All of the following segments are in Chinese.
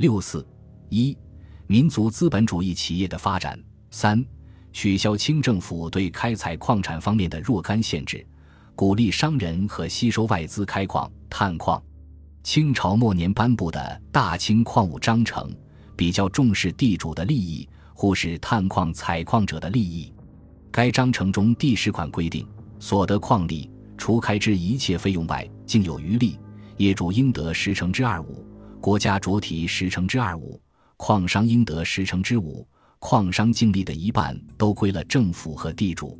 六四一，民族资本主义企业的发展。三，取消清政府对开采矿产方面的若干限制，鼓励商人和吸收外资开矿、探矿。清朝末年颁布的《大清矿物章程》比较重视地主的利益，忽视探矿采矿者的利益。该章程中第十款规定，所得矿利除开支一切费用外，竟有余利，业主应得十成之二五，国家着提十成之二五，矿商应得十成之五，矿商净利的一半都归了政府和地主。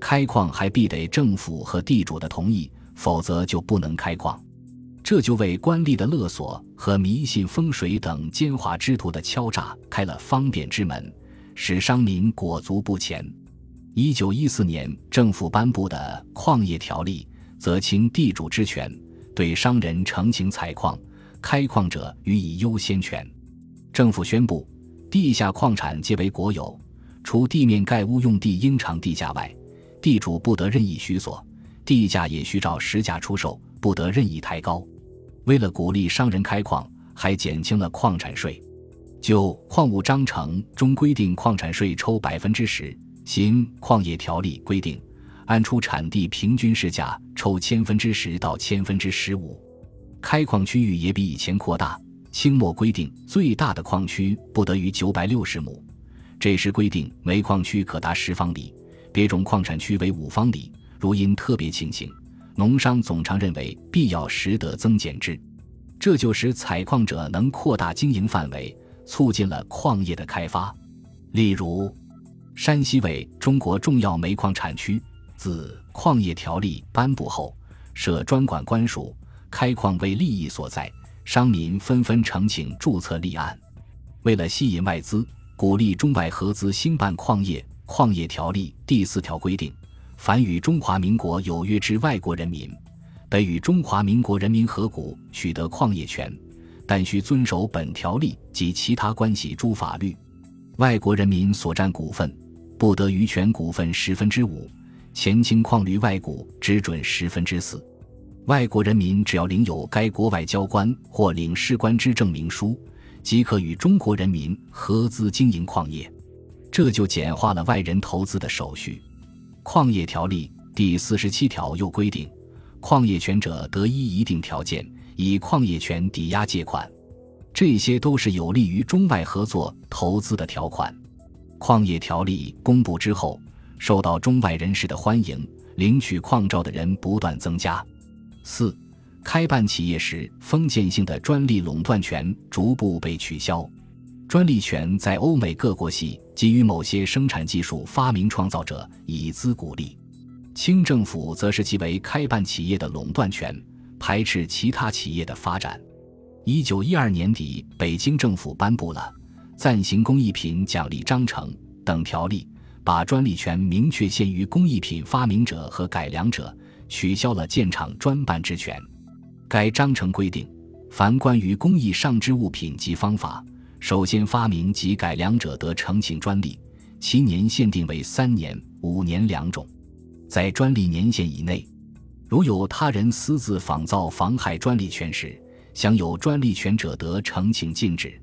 开矿还必得政府和地主的同意，否则就不能开矿。这就为官吏的勒索和迷信风水等奸猾之徒的敲诈开了方便之门，使商民裹足不前。一九一四年政府颁布的《矿业条例》则倾地主之权，对商人呈请采矿、开矿者予以优先权。政府宣布，地下矿产皆为国有，除地面盖屋用地应偿地价外，地主不得任意虚索，地价也需照实价出售，不得任意抬高。为了鼓励商人开矿，还减轻了矿产税。就《矿物章程》中规定，矿产税抽百分之十；新矿业条例规定，按出产地平均市价抽千分之十到千分之十五。开矿区域也比以前扩大。清末规定，最大的矿区不得逾九百六十亩，这时规定煤矿区可达十方里，别种矿产区为五方里。如因特别情形。农商总常认为必要时得增减之，这就使采矿者能扩大经营范围，促进了矿业的开发。例如，山西为中国重要煤矿产区，自矿业条例颁布后，设专管官署，开矿为利益所在，商民纷纷呈请注册立案。为了吸引外资，鼓励中外合资兴办矿业，矿业条例第四条规定。凡与中华民国有约之外国人民，得与中华民国人民合股取得矿业权，但需遵守本条例及其他关系诸法律。外国人民所占股份，不得逾全股份十分之五，前清矿旅外股只准十分之四。外国人民只要领有该国外交官或领事官之证明书，即可与中国人民合资经营矿业，这就简化了外人投资的手续。矿业条例第四十七条又规定，矿业权者得依一定条件以矿业权抵押借款，这些都是有利于中外合作投资的条款。矿业条例公布之后，受到中外人士的欢迎，领取矿照的人不断增加。四，开办企业时封建性的专利垄断权逐步被取消。专利权在欧美各国系给予某些生产技术发明创造者以资鼓励，清政府则是其为开办企业的垄断权，排斥其他企业的发展。一九一二年底，北京政府颁布了《暂行工艺品奖励章程》等条例，把专利权明确限于工艺品发明者和改良者，取消了建厂专办之权。该章程规定，凡关于工艺上之物品及方法。首先发明及改良者得呈请专利，其年限定为三年、五年两种。在专利年限以内，如有他人私自仿造妨害专利权时，享有专利权者得呈请禁止。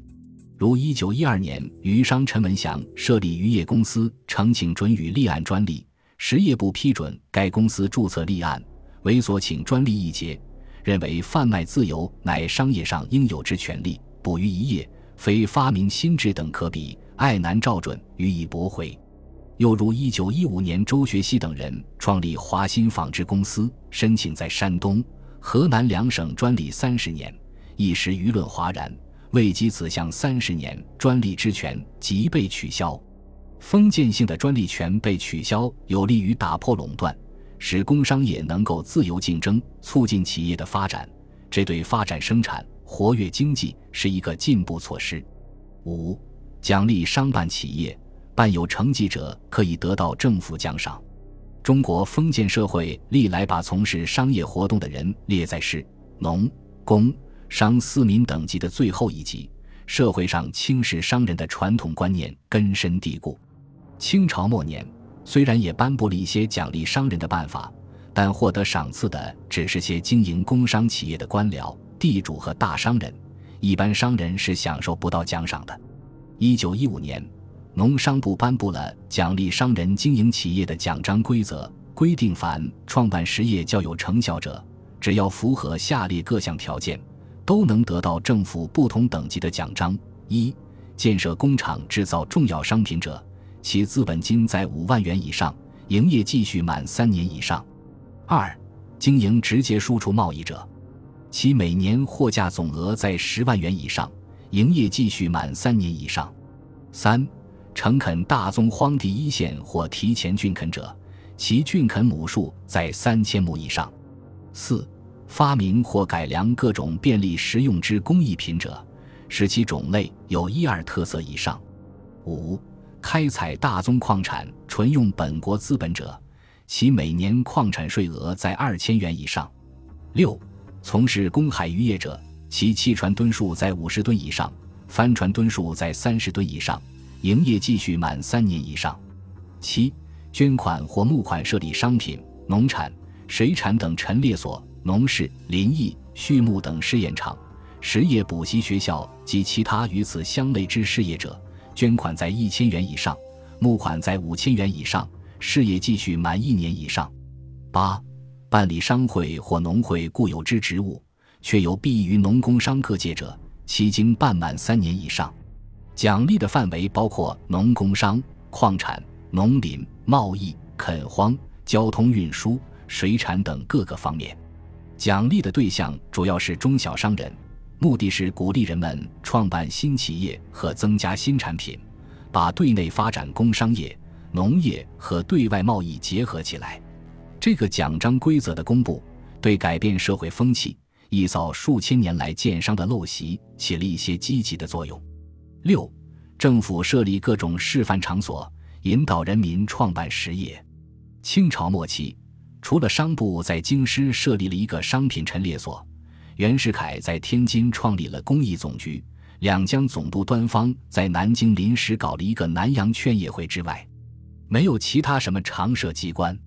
如一九一二年，渔商陈文祥设立渔业公司，呈请准予立案专利，实业部批准该公司注册立案，为所请专利一节，认为贩卖自由乃商业上应有之权利，捕鱼一业。非发明新制等可比，爱难照准，予以驳回。又如一九一五年，周学熙等人创立华新纺织公司，申请在山东、河南两省专利三十年，一时舆论哗然。未及此项三十年专利之权即被取消，封建性的专利权被取消，有利于打破垄断，使工商业能够自由竞争，促进企业的发展。这对发展生产。活跃经济是一个进步措施。五、奖励商办企业，办有成绩者可以得到政府奖赏。中国封建社会历来把从事商业活动的人列在士、农、工、商四民等级的最后一级，社会上轻视商人的传统观念根深蒂固。清朝末年，虽然也颁布了一些奖励商人的办法，但获得赏赐的只是些经营工商企业的官僚。地主和大商人，一般商人是享受不到奖赏的。一九一五年，农商部颁布了奖励商人经营企业的奖章规则，规定凡创办实业较有成效者，只要符合下列各项条件，都能得到政府不同等级的奖章：一、建设工厂制造重要商品者，其资本金在五万元以上，营业继续满三年以上；二、经营直接输出贸易者，其每年货价总额在十万元以上。营业继续满三年以上，三，诚垦大宗荒地一线或提前竣垦者，其竣垦亩数在三千亩以上；四，发明或改良各种便利实用之工艺品者，使其种类有一二特色以上；五，开采大宗矿产纯用本国资本者，其每年矿产税额在二千元以上；六，从事公海渔业者。其汽船吨数在五十吨以上，帆船吨数在三十吨以上，营业继续满三年以上。七、捐款或募款设立商品、农产、水产等陈列所、农事、林艺、畜牧等试验场、实业补习学校及其他与此相类之事业者，捐款在一千元以上，募款在五千元以上，事业继续满一年以上。八、办理商会或农会固有之职务。却有弊于农工商各界者，其经办满三年以上，奖励的范围包括农工商、矿产、农林、贸易、垦荒、交通运输、水产等各个方面。奖励的对象主要是中小商人，目的是鼓励人们创办新企业和增加新产品，把对内发展工商业、农业和对外贸易结合起来。这个奖章规则的公布，对改变社会风气。一扫数千年来建商的陋习，起了一些积极的作用。六，政府设立各种示范场所，引导人民创办实业。清朝末期，除了商部在京师设立了一个商品陈列所，袁世凯在天津创立了工艺总局，两江总督端方在南京临时搞了一个南洋劝业会之外，没有其他什么常设机关。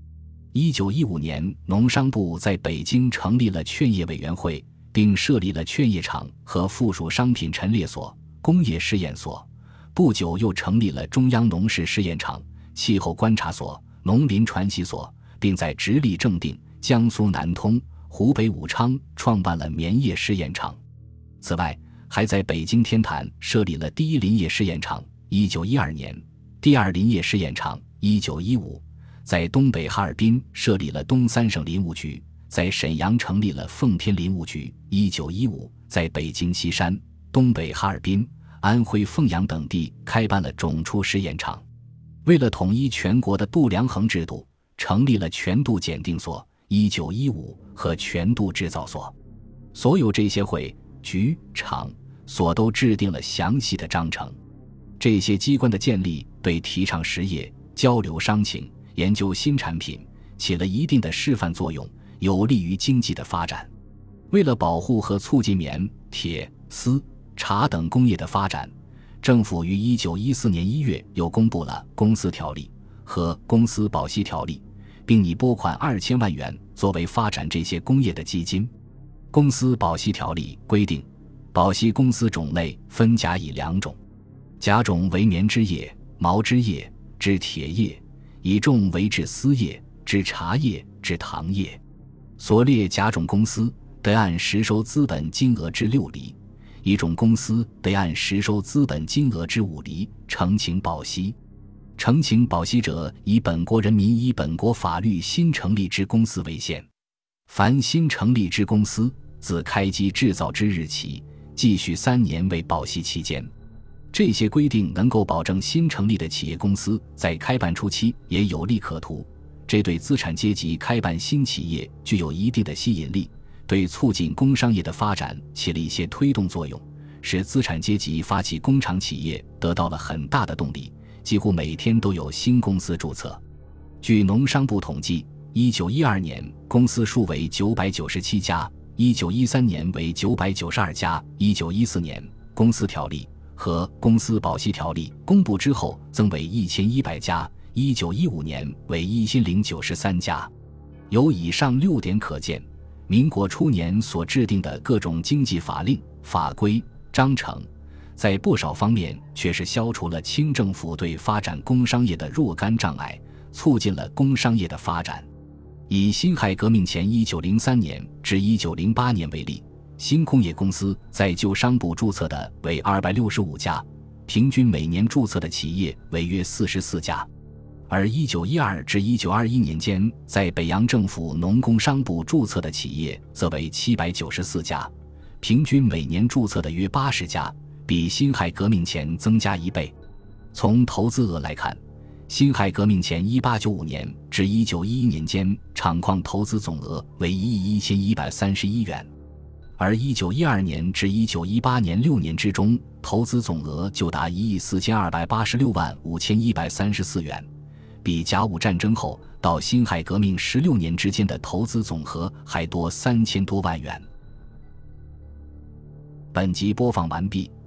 一九一五年，农商部在北京成立了劝业委员会，并设立了劝业场和附属商品陈列所、工业试验所。不久，又成立了中央农事试验场、气候观察所、农林传习所，并在直隶正定、江苏南通、湖北武昌创办了棉业试验场。此外，还在北京天坛设立了第一林业试验场（一九一二年），第二林业试验场（一九一五）。在东北哈尔滨设立了东三省林务局，在沈阳成立了奉天林务局。一九一五，在北京西山、东北哈尔滨、安徽凤阳等地开办了种畜试验场。为了统一全国的度量衡制度，成立了全度检定所（一九一五）和全度制造所。所有这些会、局、场、所都制定了详细的章程。这些机关的建立，对提倡实业、交流商情。研究新产品起了一定的示范作用，有利于经济的发展。为了保护和促进棉、铁、丝、茶等工业的发展，政府于一九一四年一月又公布了《公司条例》和《公司保息条例》，并拟拨款二千万元作为发展这些工业的基金。《公司保息条例》规定，保息公司种类分甲乙两种，甲种为棉织业、毛织业、制铁业。乙种为制丝业、制茶叶、制糖业，所列甲种公司得按实收资本金额之六厘；乙种公司得按实收资本金额之五厘呈请保息。呈请保息者，以本国人民依本国法律新成立之公司为限。凡新成立之公司，自开机制造之日起，继续三年为保息期间。这些规定能够保证新成立的企业公司在开办初期也有利可图，这对资产阶级开办新企业具有一定的吸引力，对促进工商业的发展起了一些推动作用，使资产阶级发起工厂企业得到了很大的动力，几乎每天都有新公司注册。据农商部统计，一九一二年公司数为九百九十七家，一九一三年为九百九十二家，一九一四年公司条例。和公司保息条例公布之后，增为一千一百家，一九一五年为一千零九十三家。由以上六点可见，民国初年所制定的各种经济法令、法规、章程，在不少方面却是消除了清政府对发展工商业的若干障碍，促进了工商业的发展。以辛亥革命前一九零三年至一九零八年为例，新工业公司在旧商部注册的为二百六十五家，平均每年注册的企业为约四十四家。而一九一二至一九二一年间，在北洋政府农工商部注册的企业则为七百九十四家，平均每年注册的约八十家，比辛亥革命前增加一倍。从投资额来看，辛亥革命前一八九五年至一九一一年间，厂矿投资总额为一亿一千一百三十一元，而一九一二年至一九一八年六年之中，投资总额就达一亿四千二百八十六万五千一百三十四元。比甲午战争后到辛亥革命十六年之间的投资总和还多三千多万元。本集播放完毕，